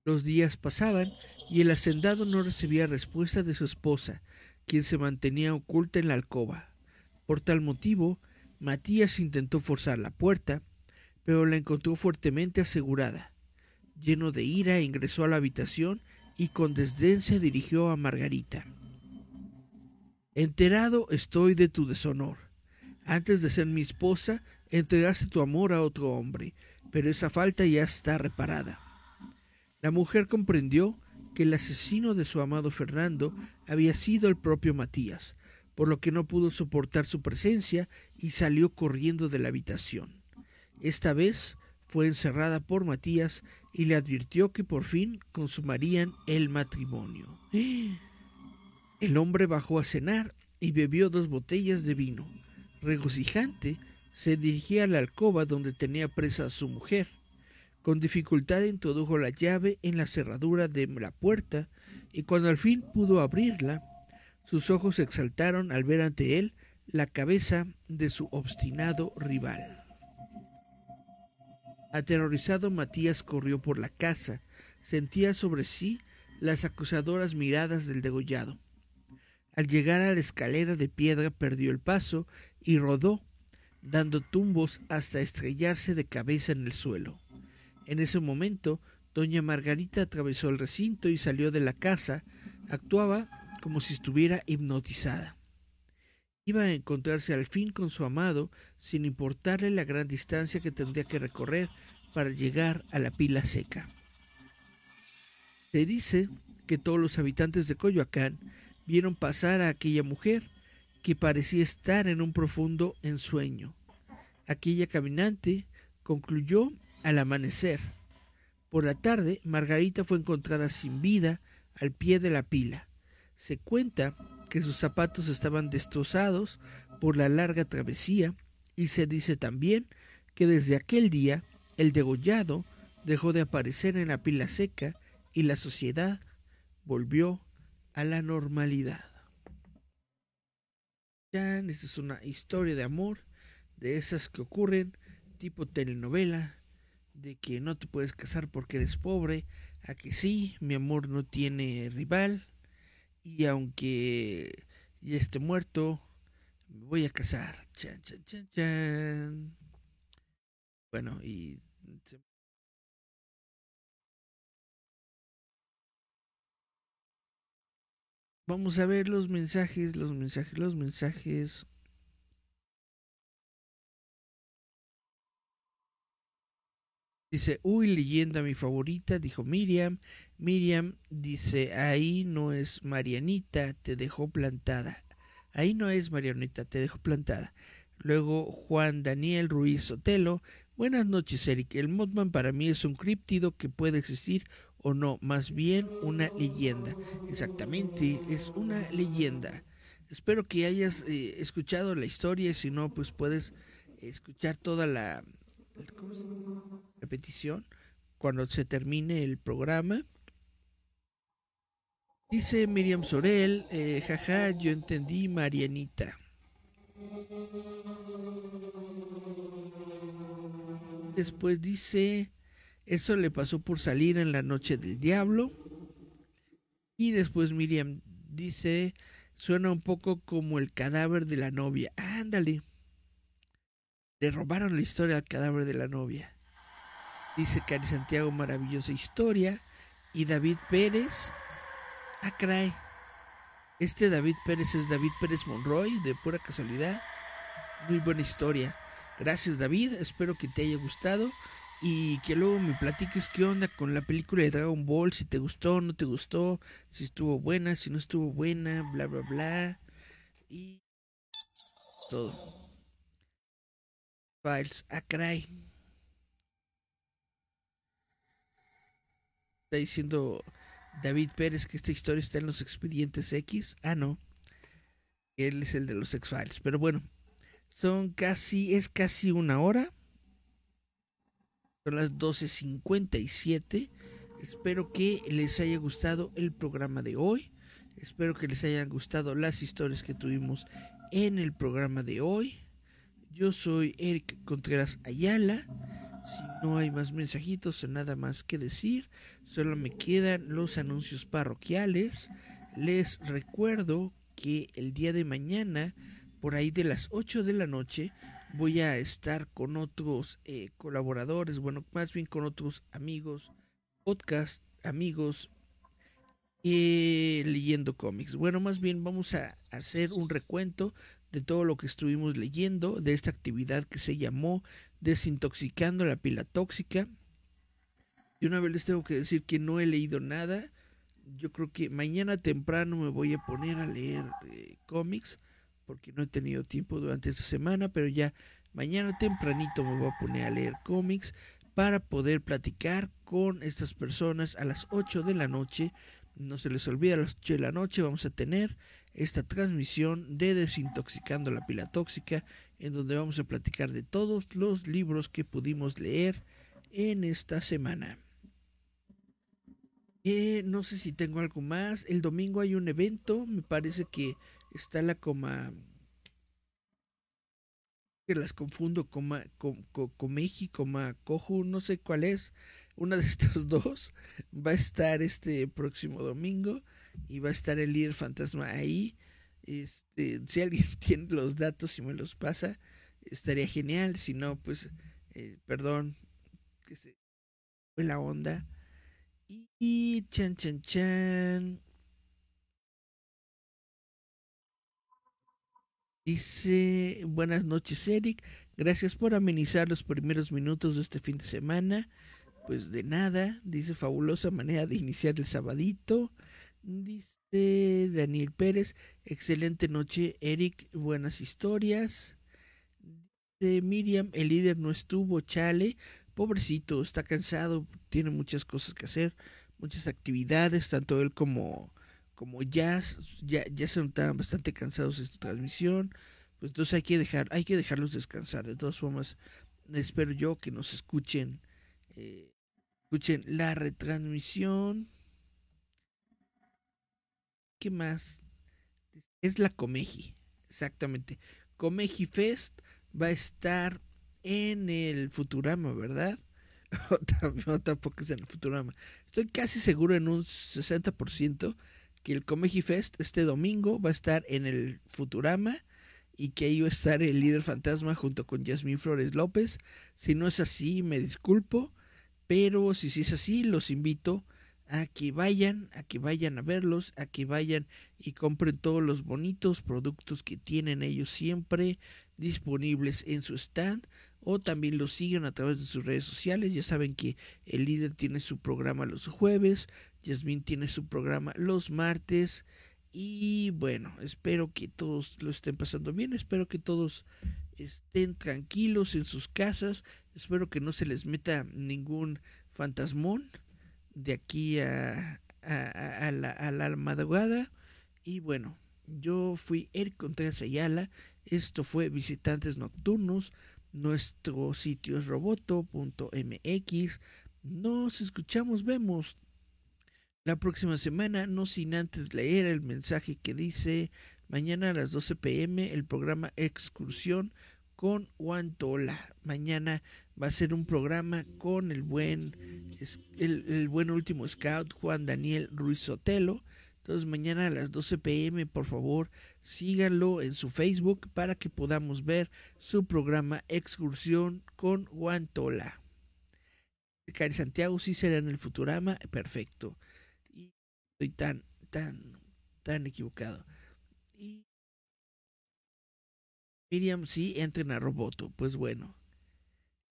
Los días pasaban y el hacendado no recibía respuesta de su esposa, quien se mantenía oculta en la alcoba. Por tal motivo, Matías intentó forzar la puerta, pero la encontró fuertemente asegurada. Lleno de ira, ingresó a la habitación y con desdén se dirigió a Margarita. Enterado estoy de tu deshonor. Antes de ser mi esposa, entregaste tu amor a otro hombre, pero esa falta ya está reparada. La mujer comprendió que el asesino de su amado Fernando había sido el propio Matías, por lo que no pudo soportar su presencia y salió corriendo de la habitación. Esta vez fue encerrada por Matías y le advirtió que por fin consumarían el matrimonio. El hombre bajó a cenar y bebió dos botellas de vino. Regocijante, se dirigía a la alcoba donde tenía presa a su mujer. Con dificultad introdujo la llave en la cerradura de la puerta y cuando al fin pudo abrirla, sus ojos se exaltaron al ver ante él la cabeza de su obstinado rival. Aterrorizado, Matías corrió por la casa. Sentía sobre sí las acusadoras miradas del degollado. Al llegar a la escalera de piedra perdió el paso y rodó, dando tumbos hasta estrellarse de cabeza en el suelo. En ese momento, doña Margarita atravesó el recinto y salió de la casa. Actuaba como si estuviera hipnotizada. Iba a encontrarse al fin con su amado, sin importarle la gran distancia que tendría que recorrer para llegar a la pila seca. Se dice que todos los habitantes de Coyoacán vieron pasar a aquella mujer que parecía estar en un profundo ensueño. Aquella caminante concluyó al amanecer. Por la tarde, Margarita fue encontrada sin vida al pie de la pila. Se cuenta que sus zapatos estaban destrozados por la larga travesía y se dice también que desde aquel día el degollado dejó de aparecer en la pila seca y la sociedad volvió a la normalidad. Ya, esta es una historia de amor, de esas que ocurren, tipo telenovela, de que no te puedes casar porque eres pobre, a que sí, mi amor no tiene rival, y aunque ya esté muerto, me voy a casar. Chan, chan, chan, chan. Bueno, y Vamos a ver los mensajes, los mensajes, los mensajes. Dice, uy, leyenda mi favorita, dijo Miriam. Miriam dice, ahí no es Marianita, te dejó plantada. Ahí no es Marianita, te dejó plantada. Luego Juan Daniel Ruiz Sotelo. Buenas noches, Eric. El Mothman para mí es un críptido que puede existir o no, más bien una leyenda. Exactamente, es una leyenda. Espero que hayas eh, escuchado la historia, si no, pues puedes escuchar toda la repetición cuando se termine el programa. Dice Miriam Sorel, eh, jaja, yo entendí Marianita. Después dice, eso le pasó por salir en la noche del diablo. Y después Miriam dice, suena un poco como el cadáver de la novia. Ándale. Le robaron la historia al cadáver de la novia. Dice Cari Santiago, maravillosa historia. Y David Pérez, ah, caray. Este David Pérez es David Pérez Monroy, de pura casualidad. Muy buena historia. Gracias David, espero que te haya gustado y que luego me platiques qué onda con la película de Dragon Ball, si te gustó, no te gustó, si estuvo buena, si no estuvo buena, bla bla bla. Y todo. Files, ah caray. Está diciendo David Pérez que esta historia está en los expedientes X. Ah, no. Él es el de los X-Files. Pero bueno, son casi, es casi una hora. Son las 12.57. Espero que les haya gustado el programa de hoy. Espero que les hayan gustado las historias que tuvimos en el programa de hoy. Yo soy Eric Contreras Ayala. Si no hay más mensajitos o nada más que decir, solo me quedan los anuncios parroquiales. Les recuerdo que el día de mañana, por ahí de las 8 de la noche, voy a estar con otros eh, colaboradores, bueno, más bien con otros amigos, podcast amigos, eh, leyendo cómics. Bueno, más bien vamos a hacer un recuento de todo lo que estuvimos leyendo, de esta actividad que se llamó Desintoxicando la pila tóxica. Y una vez les tengo que decir que no he leído nada. Yo creo que mañana temprano me voy a poner a leer eh, cómics porque no he tenido tiempo durante esta semana, pero ya mañana tempranito me voy a poner a leer cómics para poder platicar con estas personas a las 8 de la noche. No se les olvide, a las 8 de la noche vamos a tener esta transmisión de Desintoxicando la pila tóxica, en donde vamos a platicar de todos los libros que pudimos leer en esta semana. Eh, no sé si tengo algo más. El domingo hay un evento, me parece que está la coma que las confundo coma con, Comeji, coma Coju, no sé cuál es. Una de estos dos va a estar este próximo domingo y va a estar el líder fantasma ahí. Este, si alguien tiene los datos y me los pasa, estaría genial. Si no, pues, eh, perdón, que se fue la onda. Y, chan, chan, chan. Dice, buenas noches Eric, gracias por amenizar los primeros minutos de este fin de semana. Pues de nada, dice fabulosa manera de iniciar el sabadito. Dice Daniel Pérez, excelente noche Eric, buenas historias. Dice Miriam, el líder no estuvo, chale, pobrecito, está cansado, tiene muchas cosas que hacer, muchas actividades, tanto él como como ya, ya, ya se notaban bastante cansados de esta transmisión, pues entonces hay que dejar, hay que dejarlos descansar. De todas formas, espero yo que nos escuchen, eh, escuchen la retransmisión. ¿Qué más? Es la Comeji, exactamente. Comeji Fest va a estar en el Futurama, ¿verdad? o tampoco es en el Futurama. Estoy casi seguro en un 60% que el Comeji Fest este domingo va a estar en el Futurama y que ahí va a estar el líder fantasma junto con Yasmín Flores López. Si no es así, me disculpo, pero si sí es así, los invito a que vayan, a que vayan a verlos, a que vayan y compren todos los bonitos productos que tienen ellos siempre disponibles en su stand o también los sigan a través de sus redes sociales. Ya saben que el líder tiene su programa los jueves, Yasmin tiene su programa los martes. Y bueno, espero que todos lo estén pasando bien, espero que todos estén tranquilos en sus casas, espero que no se les meta ningún fantasmón de aquí a, a, la, a la madrugada. Y bueno, yo fui Eric Contreras Ayala, esto fue Visitantes Nocturnos, nuestro sitio es roboto.mx. Nos escuchamos, vemos la próxima semana, no sin antes leer el mensaje que dice mañana a las 12 pm el programa Excursión con Juan Tola. Mañana va a ser un programa con el buen, el, buen último scout Juan Daniel Ruiz Sotelo. Entonces mañana a las 12 pm, por favor, síganlo en su Facebook para que podamos ver su programa Excursión con Juan Tola. Cari Santiago sí será en el Futurama, perfecto estoy tan, tan, tan equivocado. Y Miriam, sí, entren a Roboto. Pues bueno.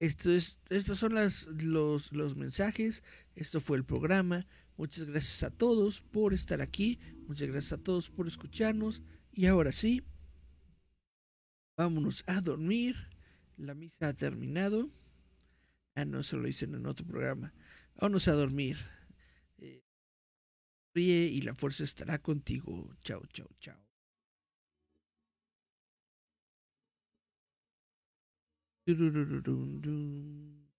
Esto es, estos son los mensajes. Esto fue el programa. Muchas gracias a todos por estar aquí. Muchas gracias a todos por escucharnos. Y ahora sí, vámonos a dormir. La misa ha terminado. Ah, no, se lo dicen en otro programa. Vámonos a dormir. Eh, Ríe y la fuerza estará contigo. Chao, chao, chao. Do do do do do do.